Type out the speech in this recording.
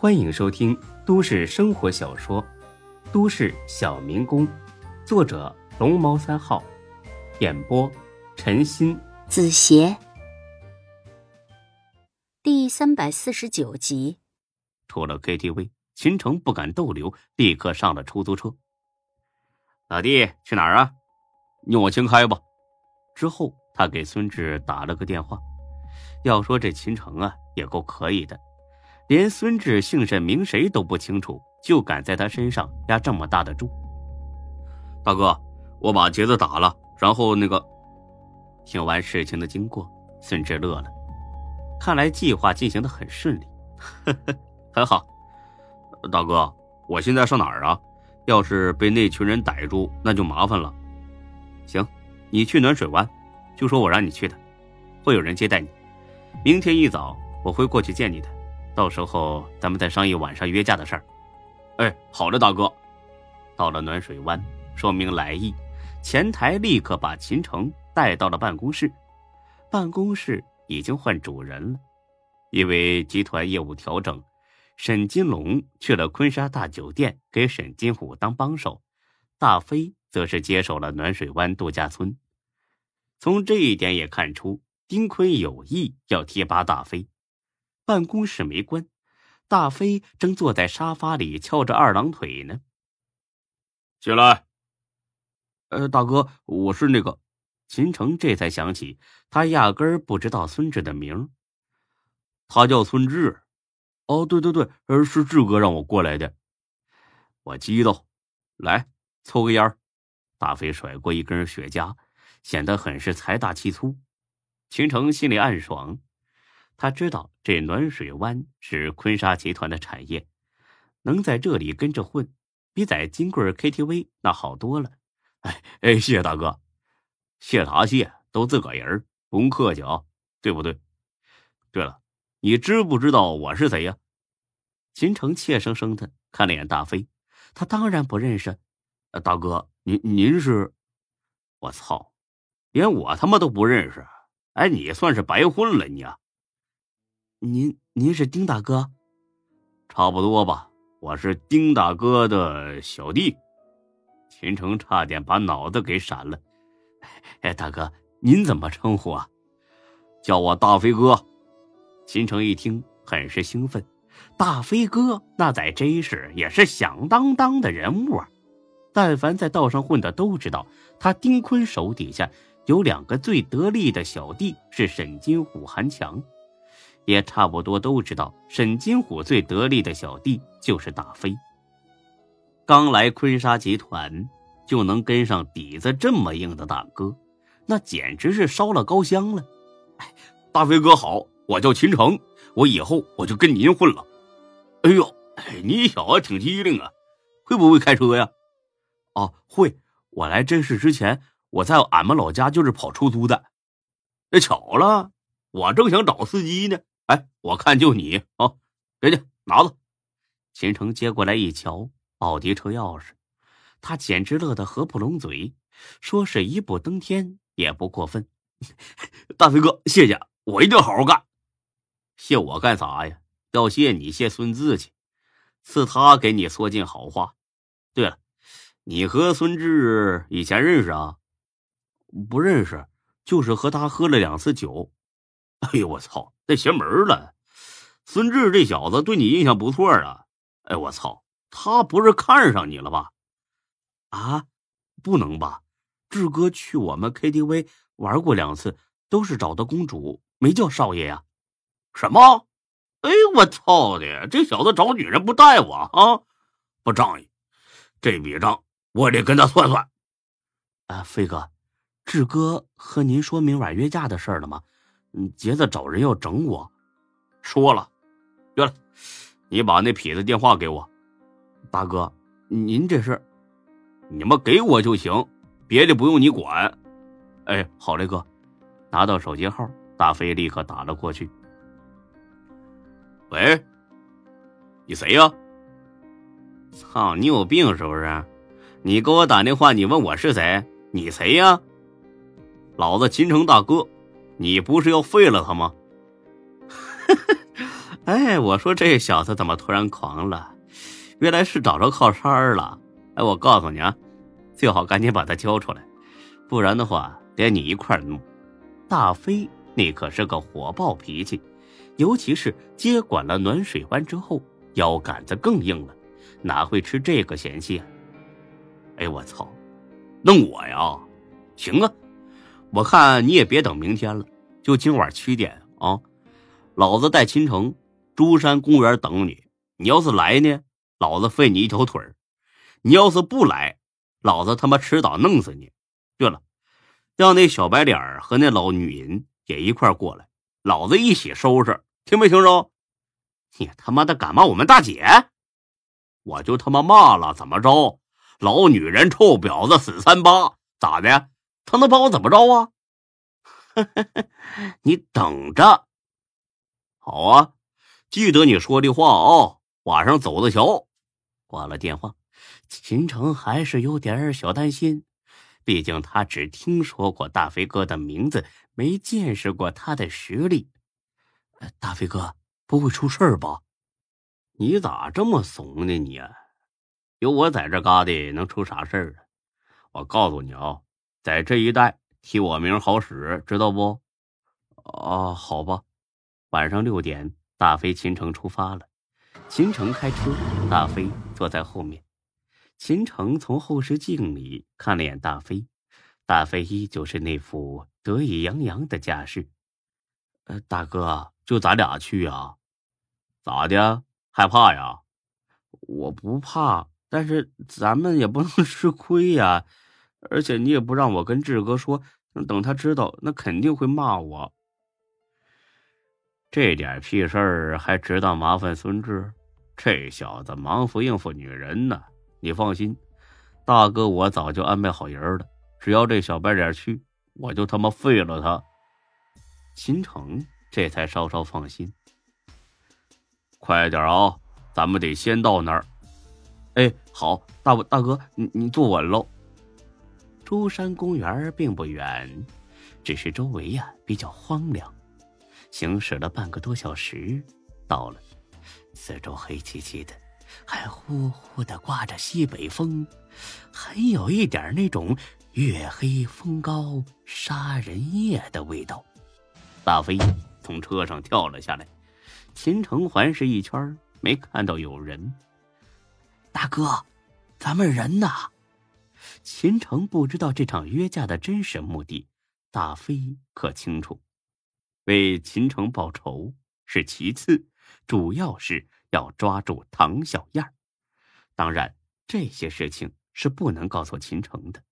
欢迎收听都市生活小说《都市小民工》，作者龙猫三号，演播陈鑫、子邪，第三百四十九集。出了 KTV，秦城不敢逗留，立刻上了出租车。老弟，去哪儿啊？你我先开吧。之后，他给孙志打了个电话。要说这秦城啊，也够可以的。连孙志姓甚名谁都不清楚，就敢在他身上压这么大的注。大哥，我把劫子打了，然后那个……听完事情的经过，孙志乐了，看来计划进行的很顺利，呵呵，很好。大哥，我现在上哪儿啊？要是被那群人逮住，那就麻烦了。行，你去暖水湾，就说我让你去的，会有人接待你。明天一早我会过去见你的。到时候咱们再商议晚上约架的事儿。哎，好的，大哥。到了暖水湾，说明来意，前台立刻把秦城带到了办公室。办公室已经换主人了，因为集团业务调整，沈金龙去了昆沙大酒店给沈金虎当帮手，大飞则是接手了暖水湾度假村。从这一点也看出，丁坤有意要提拔大飞。办公室没关，大飞正坐在沙发里翘着二郎腿呢。进来。呃，大哥，我是那个秦城，这才想起他压根儿不知道孙志的名。他叫孙志。哦，对对对，是志哥让我过来的。我激动。来，抽个烟大飞甩过一根雪茄，显得很是财大气粗。秦城心里暗爽。他知道这暖水湾是坤沙集团的产业，能在这里跟着混，比在金贵 KTV 那好多了。哎哎，谢谢大哥，谢啥谢？都自个人，不用客气啊，对不对？对了，你知不知道我是谁呀？秦城怯生生的看了眼大飞，他当然不认识。大哥，您您是？我操，连我他妈都不认识！哎，你算是白混了你啊！您您是丁大哥，差不多吧。我是丁大哥的小弟。秦城差点把脑子给闪了。哎，大哥，您怎么称呼啊？叫我大飞哥。秦城一听，很是兴奋。大飞哥那在 J 市也是响当当的人物啊。但凡在道上混的都知道，他丁坤手底下有两个最得力的小弟，是沈金虎、韩强。也差不多都知道，沈金虎最得力的小弟就是大飞。刚来坤沙集团就能跟上底子这么硬的大哥，那简直是烧了高香了。哎，大飞哥好，我叫秦城，我以后我就跟您混了。哎呦，你小子挺机灵啊，会不会开车呀？哦，会。我来真市之前，我在俺们老家就是跑出租的。那巧了，我正想找司机呢。哎，我看就你啊，给你拿着。秦城接过来一瞧，奥迪车钥匙，他简直乐得合不拢嘴，说是一步登天也不过分。大飞哥，谢谢，我一定好好干。谢我干啥呀？要谢你谢孙志去，是他给你说尽好话。对了，你和孙志以前认识啊？不认识，就是和他喝了两次酒。哎呦，我操！这邪门了，孙志这小子对你印象不错啊！哎，我操，他不是看上你了吧？啊，不能吧？志哥去我们 KTV 玩过两次，都是找的公主，没叫少爷呀？什么？哎，我操的，这小子找女人不带我啊？不仗义，这笔账我得跟他算算。啊，飞哥，志哥和您说明晚约架的事了吗？嗯，杰子找人要整我，说了，对了，你把那痞子电话给我，大哥，您这是，你们给我就行，别的不用你管。哎，好嘞，哥，拿到手机号，大飞立刻打了过去。喂，你谁呀？操，你有病是不是？你给我打电话，你问我是谁？你谁呀？老子秦城大哥。你不是要废了他吗？哎，我说这小子怎么突然狂了？原来是找着靠山了。哎，我告诉你啊，最好赶紧把他交出来，不然的话连你一块弄。大飞那可是个火爆脾气，尤其是接管了暖水湾之后，腰杆子更硬了，哪会吃这个闲气啊？哎，我操，弄我呀？行啊，我看你也别等明天了，就今晚七点啊，老子在秦城珠山公园等你。你要是来呢？老子废你一条腿，你要是不来，老子他妈迟早弄死你。对了，让那小白脸和那老女人也一块过来，老子一起收拾，听没听着？你他妈的敢骂我们大姐，我就他妈骂了，怎么着？老女人、臭婊子、死三八，咋的？他能把我怎么着啊？你等着，好啊，记得你说的话啊。晚上走着瞧。挂了电话，秦城还是有点小担心，毕竟他只听说过大飞哥的名字，没见识过他的实力。大飞哥不会出事吧？你咋这么怂呢？你有我在这嘎达，能出啥事儿啊？我告诉你啊，在这一带提我名好使，知道不？啊，好吧。晚上六点，大飞秦城出发了。秦城开车，大飞坐在后面。秦城从后视镜里看了眼大飞，大飞依旧是那副得意洋洋的架势。呃，大哥，就咱俩去啊？咋的？害怕呀？我不怕，但是咱们也不能吃亏呀。而且你也不让我跟志哥说，等他知道，那肯定会骂我。这点屁事儿还知道麻烦孙志？这小子忙活应付女人呢，你放心，大哥我早就安排好人了。只要这小白脸去，我就他妈废了他。秦城这才稍稍放心。快点啊，咱们得先到那儿。哎，好，大大哥，你你坐稳喽。珠山公园并不远，只是周围呀比较荒凉。行驶了半个多小时，到了。四周黑漆漆的，还呼呼的刮着西北风，很有一点那种月黑风高杀人夜的味道。大飞从车上跳了下来，秦城环视一圈，没看到有人。大哥，咱们人呢？秦城不知道这场约架的真实目的，大飞可清楚。为秦城报仇是其次。主要是要抓住唐小燕当然这些事情是不能告诉秦城的。